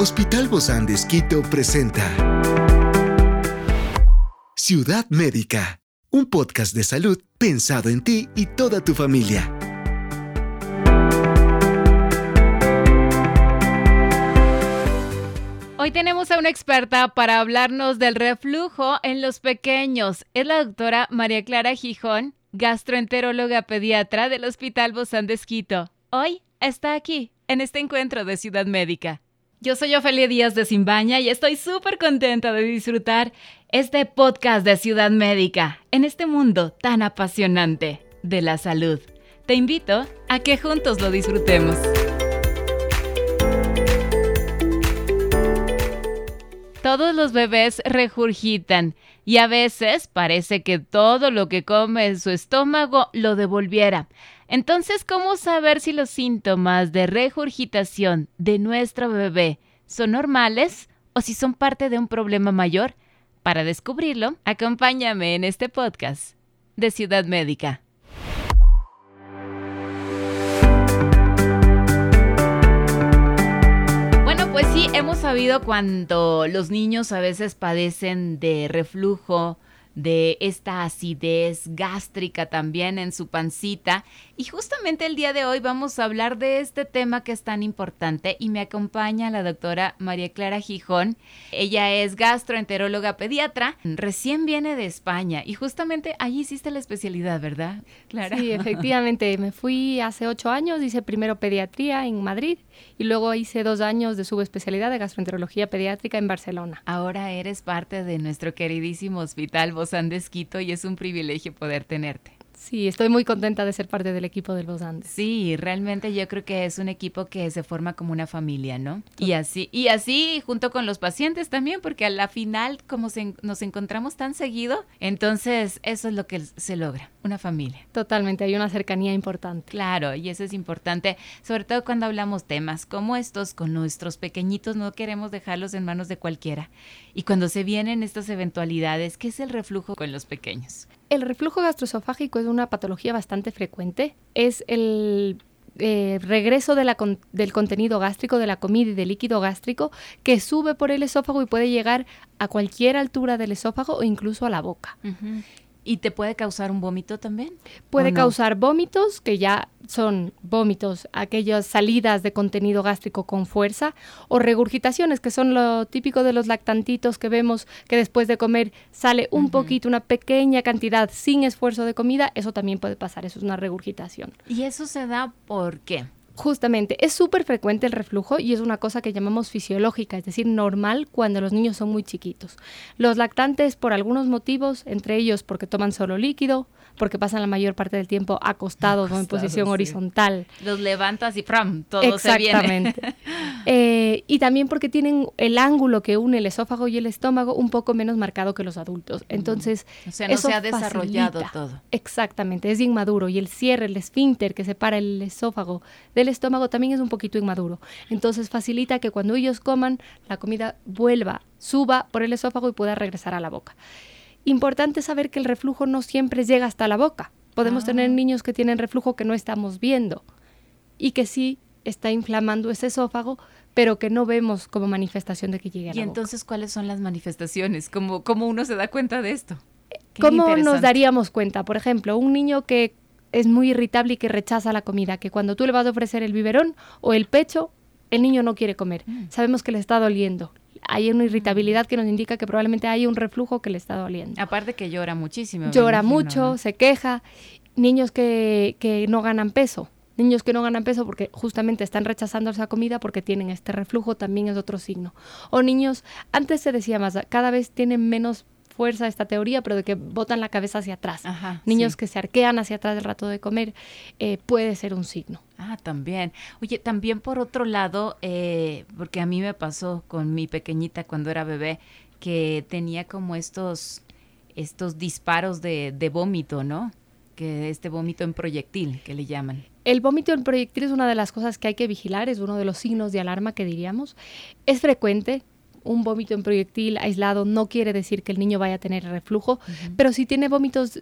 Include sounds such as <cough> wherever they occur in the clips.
Hospital Bozán de Esquito presenta Ciudad Médica, un podcast de salud pensado en ti y toda tu familia. Hoy tenemos a una experta para hablarnos del reflujo en los pequeños. Es la doctora María Clara Gijón, gastroenteróloga pediatra del Hospital Bozán de Esquito. Hoy está aquí, en este encuentro de Ciudad Médica. Yo soy Ofelia Díaz de Simbaña y estoy súper contenta de disfrutar este podcast de Ciudad Médica en este mundo tan apasionante de la salud. Te invito a que juntos lo disfrutemos. Todos los bebés regurgitan y a veces parece que todo lo que come en su estómago lo devolviera. Entonces, ¿cómo saber si los síntomas de regurgitación de nuestro bebé son normales o si son parte de un problema mayor? Para descubrirlo, acompáñame en este podcast de Ciudad Médica. Bueno, pues sí, hemos sabido cuando los niños a veces padecen de reflujo, de esta acidez gástrica también en su pancita. Y justamente el día de hoy vamos a hablar de este tema que es tan importante y me acompaña la doctora María Clara Gijón. Ella es gastroenteróloga pediatra, recién viene de España y justamente allí hiciste la especialidad, ¿verdad, Clara? Sí, efectivamente. Me fui hace ocho años, hice primero pediatría en Madrid y luego hice dos años de subespecialidad de gastroenterología pediátrica en Barcelona. Ahora eres parte de nuestro queridísimo hospital de Esquito y es un privilegio poder tenerte. Sí, estoy muy contenta de ser parte del equipo del Los Sí, realmente yo creo que es un equipo que se forma como una familia, ¿no? Y así, y así junto con los pacientes también, porque a la final, como nos encontramos tan seguido, entonces eso es lo que se logra, una familia. Totalmente, hay una cercanía importante. Claro, y eso es importante, sobre todo cuando hablamos temas como estos con nuestros pequeñitos, no queremos dejarlos en manos de cualquiera. Y cuando se vienen estas eventualidades, ¿qué es el reflujo con los pequeños? El reflujo gastroesofágico es una patología bastante frecuente. Es el eh, regreso de la del contenido gástrico, de la comida y del líquido gástrico, que sube por el esófago y puede llegar a cualquier altura del esófago o incluso a la boca. ¿Y te puede causar un vómito también? Puede causar vómitos, que ya son vómitos, aquellas salidas de contenido gástrico con fuerza, o regurgitaciones, que son lo típico de los lactantitos que vemos que después de comer sale un poquito, una pequeña cantidad sin esfuerzo de comida, eso también puede pasar, eso es una regurgitación. ¿Y eso se da por qué? Justamente, es súper frecuente el reflujo y es una cosa que llamamos fisiológica, es decir, normal cuando los niños son muy chiquitos. Los lactantes, por algunos motivos, entre ellos porque toman solo líquido, porque pasan la mayor parte del tiempo acostados, o en posición horizontal. Los levantas y ¡pram! Todo se viene. <laughs> eh, y también porque tienen el ángulo que une el esófago y el estómago un poco menos marcado que los adultos. Entonces, o sea, no se ha desarrollado todo. Exactamente, es inmaduro y el cierre, el esfínter que separa el esófago del estómago también es un poquito inmaduro. Entonces, facilita que cuando ellos coman, la comida vuelva, suba por el esófago y pueda regresar a la boca. Importante saber que el reflujo no siempre llega hasta la boca. Podemos tener ah. niños que tienen reflujo que no estamos viendo y que sí está inflamando ese esófago, pero que no vemos como manifestación de que llegue a la ¿Y entonces cuáles son las manifestaciones? ¿Cómo, ¿Cómo uno se da cuenta de esto? ¿Cómo nos daríamos cuenta? Por ejemplo, un niño que es muy irritable y que rechaza la comida, que cuando tú le vas a ofrecer el biberón o el pecho, el niño no quiere comer. Mm. Sabemos que le está doliendo hay una irritabilidad que nos indica que probablemente hay un reflujo que le está doliendo. Aparte que llora muchísimo. Llora mucho, se queja. Niños que, que no ganan peso. Niños que no ganan peso porque justamente están rechazando esa comida porque tienen este reflujo, también es otro signo. O niños, antes se decía más, cada vez tienen menos fuerza esta teoría, pero de que botan la cabeza hacia atrás. Niños que se arquean hacia atrás del rato de comer, eh, puede ser un signo. Ah, también. Oye, también por otro lado, eh, porque a mí me pasó con mi pequeñita cuando era bebé, que tenía como estos, estos disparos de, de vómito, ¿no? Que este vómito en proyectil, que le llaman. El vómito en proyectil es una de las cosas que hay que vigilar, es uno de los signos de alarma que diríamos. Es frecuente, un vómito en proyectil aislado no quiere decir que el niño vaya a tener reflujo, pero si tiene vómitos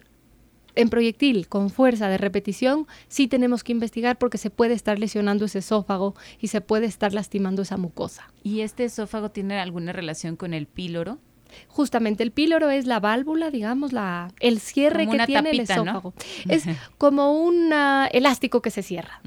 en proyectil, con fuerza de repetición, sí tenemos que investigar porque se puede estar lesionando ese esófago y se puede estar lastimando esa mucosa. ¿Y este esófago tiene alguna relación con el píloro? Justamente el píloro es la válvula, digamos, la, el cierre que tiene el esófago. Es <laughs> como un elástico que se cierra,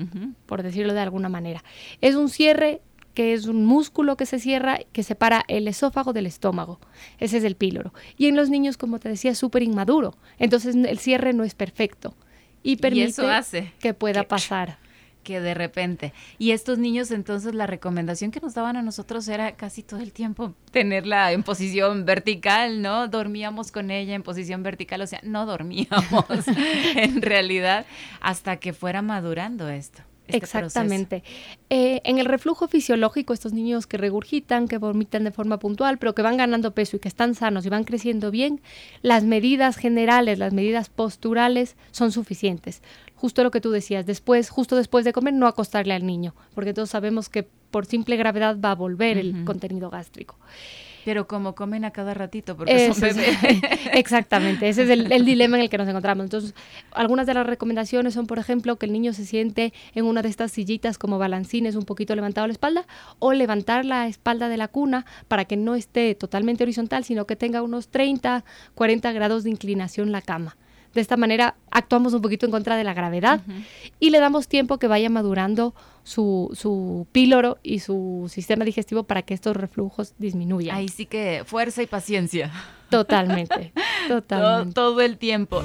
por decirlo de alguna manera. Es un cierre que es un músculo que se cierra, que separa el esófago del estómago. Ese es el píloro. Y en los niños, como te decía, es súper inmaduro. Entonces el cierre no es perfecto. Y permite hace que pueda pasar <laughs> que de repente. Y estos niños, entonces, la recomendación que nos daban a nosotros era casi todo el tiempo tenerla en posición vertical, ¿no? Dormíamos con ella en posición vertical, o sea, no dormíamos <laughs> <laughs> en realidad hasta que fuera madurando esto. Este Exactamente. Eh, en el reflujo fisiológico, estos niños que regurgitan, que vomitan de forma puntual, pero que van ganando peso y que están sanos y van creciendo bien, las medidas generales, las medidas posturales son suficientes. Justo lo que tú decías, después, justo después de comer, no acostarle al niño, porque todos sabemos que por simple gravedad va a volver el contenido gástrico. Pero como comen a cada ratito, porque son bebés. <laughs> exactamente, ese es el, <laughs> dilema en el que nos encontramos. Entonces, algunas de las recomendaciones son, por ejemplo, que el niño se siente en una de estas sillitas como balancines, un poquito levantado la espalda, o levantar la espalda de la cuna para que no esté totalmente horizontal, sino que tenga unos 30, 40 grados de inclinación la cama. De esta manera actuamos un poquito en contra de la gravedad y le damos tiempo que vaya madurando su, su píloro y su sistema digestivo para que estos reflujos disminuyan. Ahí sí que fuerza y paciencia. Totalmente, <laughs> totalmente. todo, todo el tiempo.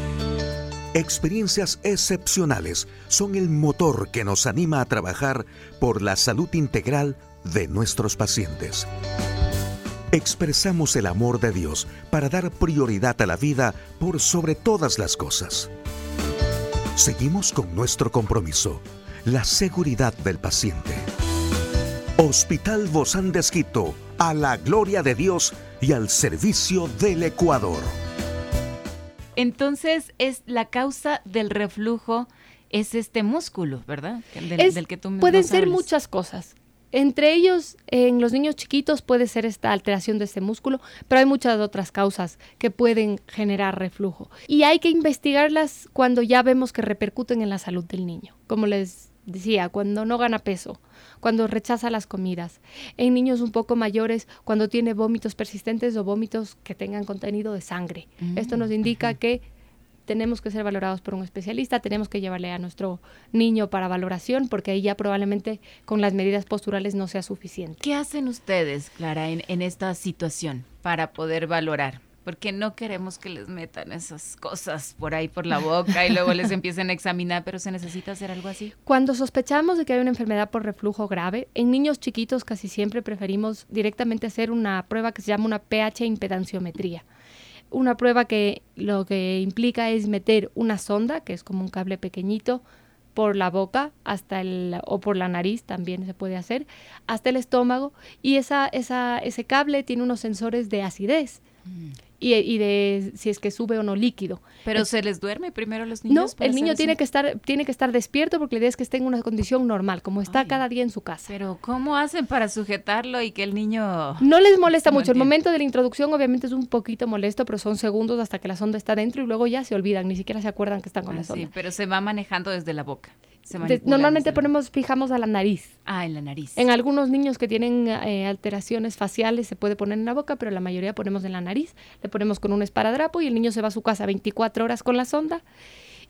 Experiencias excepcionales son el motor que nos anima a trabajar por la salud integral de nuestros pacientes expresamos el amor de Dios para dar prioridad a la vida por sobre todas las cosas. Seguimos con nuestro compromiso, la seguridad del paciente. Hospital Bozán de Esquito, a la gloria de Dios y al servicio del Ecuador. Entonces, es la causa del reflujo es este músculo, ¿verdad? Del, que tú pueden ser muchas cosas. Entre ellos, en los niños chiquitos puede ser esta alteración de este músculo, pero hay muchas otras causas que pueden generar reflujo. Y hay que investigarlas cuando ya vemos que repercuten en la salud del niño. Como les decía, cuando no gana peso, cuando rechaza las comidas. En niños un poco mayores, cuando tiene vómitos persistentes o vómitos que tengan contenido de sangre. Esto nos indica que tenemos que ser valorados por un especialista, tenemos que llevarle a nuestro niño para valoración, porque ahí ya probablemente con las medidas posturales no sea suficiente. ¿Qué hacen ustedes, Clara, en, en esta situación para poder valorar? Porque no queremos que les metan esas cosas por ahí por la boca y luego les <laughs> empiecen a examinar, pero se necesita hacer algo así. Cuando sospechamos de que hay una enfermedad por reflujo grave, en niños chiquitos casi siempre preferimos directamente hacer una prueba que se llama una pH impedanciometría una prueba que lo que implica es meter una sonda, que es como un cable pequeñito, por la boca hasta el o por la nariz también se puede hacer hasta el estómago. Y esa, esa ese cable tiene unos sensores de acidez. Mm y, de si es que sube o no líquido. Pero se les duerme primero a los niños. No, el niño tiene que estar tiene que estar despierto porque la idea es que esté en una condición normal, como está cada día en su casa. Pero ¿cómo hacen para sujetarlo y que el niño No les molesta mucho. El momento de la introducción obviamente es un poquito molesto, pero son segundos hasta que la sonda está dentro y luego ya se olvidan, ni siquiera se acuerdan que están con la ah, sonda. Sí, pero se va manejando desde la boca normalmente ponemos, fijamos a la nariz. Ah, en la nariz. En algunos niños que tienen eh, alteraciones faciales se puede poner en la boca, pero la mayoría ponemos en la nariz. Le ponemos con un esparadrapo y el niño se va a su casa 24 horas con la sonda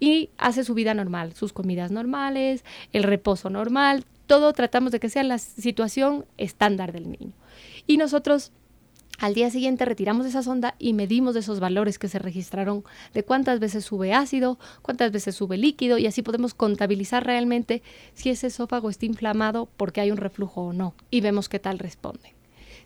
y hace su vida normal, sus comidas normales, el reposo normal, todo tratamos de que sea la situación estándar del niño. Y nosotros al día siguiente retiramos esa sonda y medimos esos valores que se registraron de cuántas veces sube ácido, cuántas veces sube líquido y así podemos contabilizar realmente si ese esófago está inflamado porque hay un reflujo o no y vemos qué tal responde.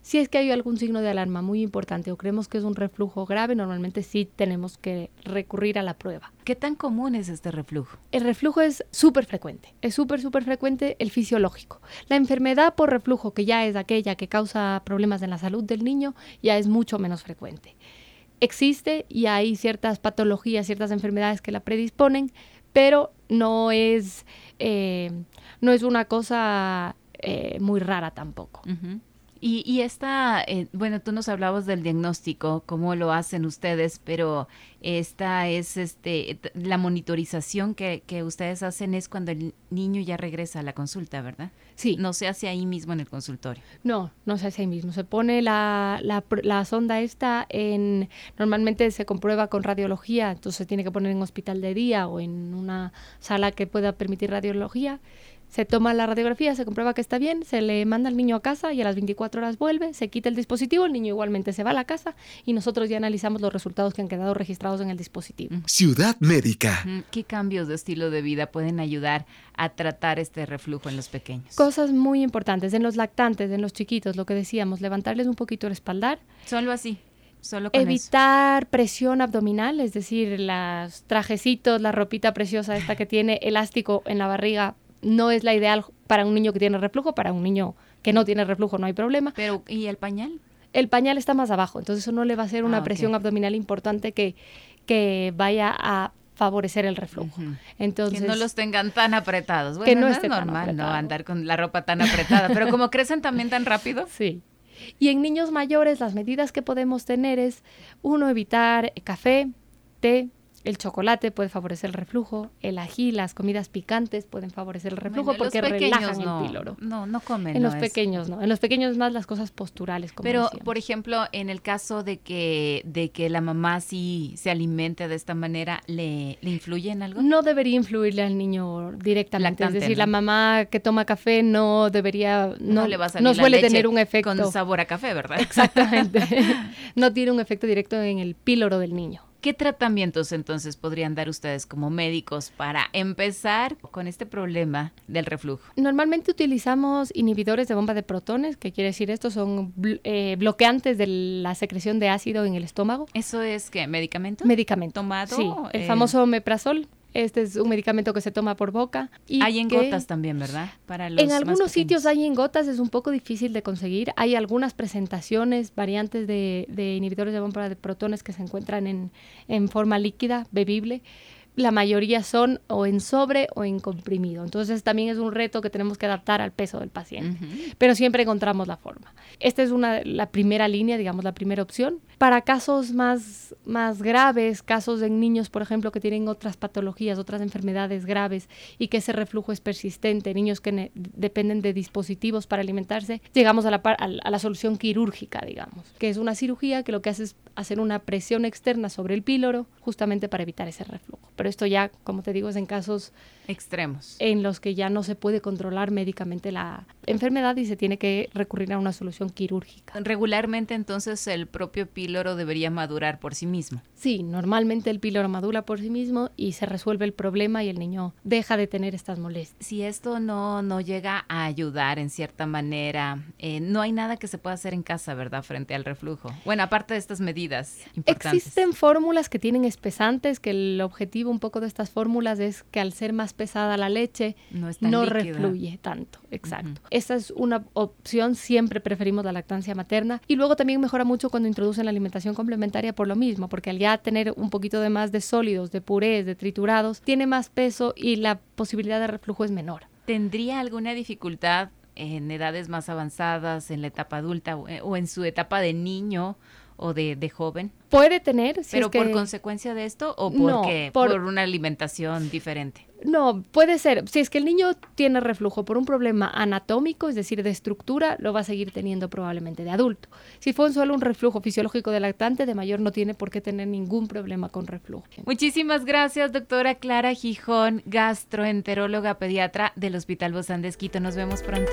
Si es que hay algún signo de alarma muy importante o creemos que es un reflujo grave, normalmente sí tenemos que recurrir a la prueba. ¿Qué tan común es este reflujo? El reflujo es súper frecuente, es súper, súper frecuente el fisiológico. La enfermedad por reflujo, que ya es aquella que causa problemas en la salud del niño, ya es mucho menos frecuente. Existe y hay ciertas patologías, ciertas enfermedades que la predisponen, pero no es, eh, no es una cosa eh, muy rara tampoco. Y, y esta, eh, bueno, tú nos hablabas del diagnóstico, cómo lo hacen ustedes, pero esta es este la monitorización que, que ustedes hacen es cuando el niño ya regresa a la consulta, ¿verdad? Sí. No se hace ahí mismo en el consultorio. No, no se hace ahí mismo. Se pone la, la, la sonda esta en... Normalmente se comprueba con radiología, entonces se tiene que poner en hospital de día o en una sala que pueda permitir radiología se toma la radiografía, se comprueba que está bien, se le manda al niño a casa y a las 24 horas vuelve, se quita el dispositivo, el niño igualmente se va a la casa y nosotros ya analizamos los resultados que han quedado registrados en el dispositivo. Ciudad Médica. ¿Qué cambios de estilo de vida pueden ayudar a tratar este reflujo en los pequeños? Cosas muy importantes, en los lactantes, en los chiquitos, lo que decíamos, levantarles un poquito el espaldar. Solo así. Solo con Evitar eso. presión abdominal, es decir, los trajecitos, la ropita preciosa esta que tiene elástico en la barriga no es la ideal para un niño que tiene reflujo, para un niño que no tiene reflujo no hay problema. Pero ¿y el pañal? El pañal está más abajo, entonces eso no le va a hacer una ah, presión abdominal importante que, que vaya a favorecer el reflujo. Entonces, que no los tengan tan apretados. Bueno, que no, es normal no andar con la ropa tan apretada, pero como <laughs> crecen también tan rápido. Sí. Y en niños mayores las medidas que podemos tener es uno evitar café, té, el chocolate puede favorecer el reflujo, el ají, las comidas picantes pueden favorecer el reflujo porque relajan el píloro. No, no comen. En los pequeños no, en los pequeños más las cosas posturales. Como Pero, por ejemplo, en el caso de que de que la mamá sí se alimente de esta manera, ¿le, le influye en algo? No debería influirle al niño directamente. es decir, la mamá que toma café no debería, no, le va a no suele tener un efecto con sabor a café, ¿verdad? Exactamente. <laughs> no tiene un efecto directo en el píloro del niño. ¿Qué tratamientos entonces podrían dar ustedes como médicos para empezar con este problema del reflujo? Normalmente utilizamos inhibidores de bomba de protones, que quiere decir esto son eh, bloqueantes de la secreción de ácido en el estómago. ¿Eso es qué? ¿Medicamento? Medicamento. ¿Tomado? Sí, el famoso meprazol. Este es un medicamento que se toma por boca. Y hay en gotas también, ¿verdad? Para los en algunos sitios hay en gotas, es un poco difícil de conseguir. Hay algunas presentaciones, variantes de, de inhibidores de bomba de protones que se encuentran en, en forma líquida, bebible la mayoría son o en sobre o en comprimido. Entonces también es un reto que tenemos que adaptar al peso del paciente, pero siempre encontramos la forma. Esta es una, la primera línea, digamos, la primera opción. Para casos más, más graves, casos en niños, por ejemplo, que tienen otras patologías, otras enfermedades graves y que ese reflujo es persistente, niños que dependen de dispositivos para alimentarse, llegamos a la, a la solución quirúrgica, digamos, que es una cirugía que lo que hace es hacer una presión externa sobre el píloro justamente para evitar ese reflujo. Pero esto ya, como te digo, es en casos extremos en los que ya no se puede controlar médicamente la enfermedad y se tiene que recurrir a una solución quirúrgica. Regularmente entonces el propio píloro debería madurar por sí mismo. Sí, normalmente el píloro madura por sí mismo y se resuelve el problema y el niño deja de tener estas molestias. Si esto no, no llega a ayudar en cierta manera, eh, no hay nada que se pueda hacer en casa, ¿verdad? Frente al reflujo. Bueno, aparte de estas medidas importantes. Existen fórmulas que tienen espesantes, que el objetivo un poco de estas fórmulas es que al ser más pesada la leche, no, refluye tanto. Exacto. Esa es una opción, siempre preferimos la lactancia materna. Y luego también mejora mucho cuando introducen la alimentación complementaria por lo mismo, porque al ya tener un poquito de más de sólidos, de purés, de triturados, tiene más peso y la posibilidad de reflujo es menor. ¿Tendría alguna dificultad en edades más avanzadas, en la etapa adulta o eh, en su etapa de niño o de, de joven? Puede tener. ¿Pero por consecuencia de esto o porque, por, por una alimentación diferente? No, puede ser. Si es que el niño tiene reflujo por un problema anatómico, es decir, de estructura, lo va a seguir teniendo probablemente de adulto. Si fue solo un reflujo fisiológico de lactante, de mayor no tiene por qué tener ningún problema con reflujo. Muchísimas gracias, doctora Clara Gijón, gastroenteróloga pediatra del Hospital Bozán de Esquito. Nos vemos pronto.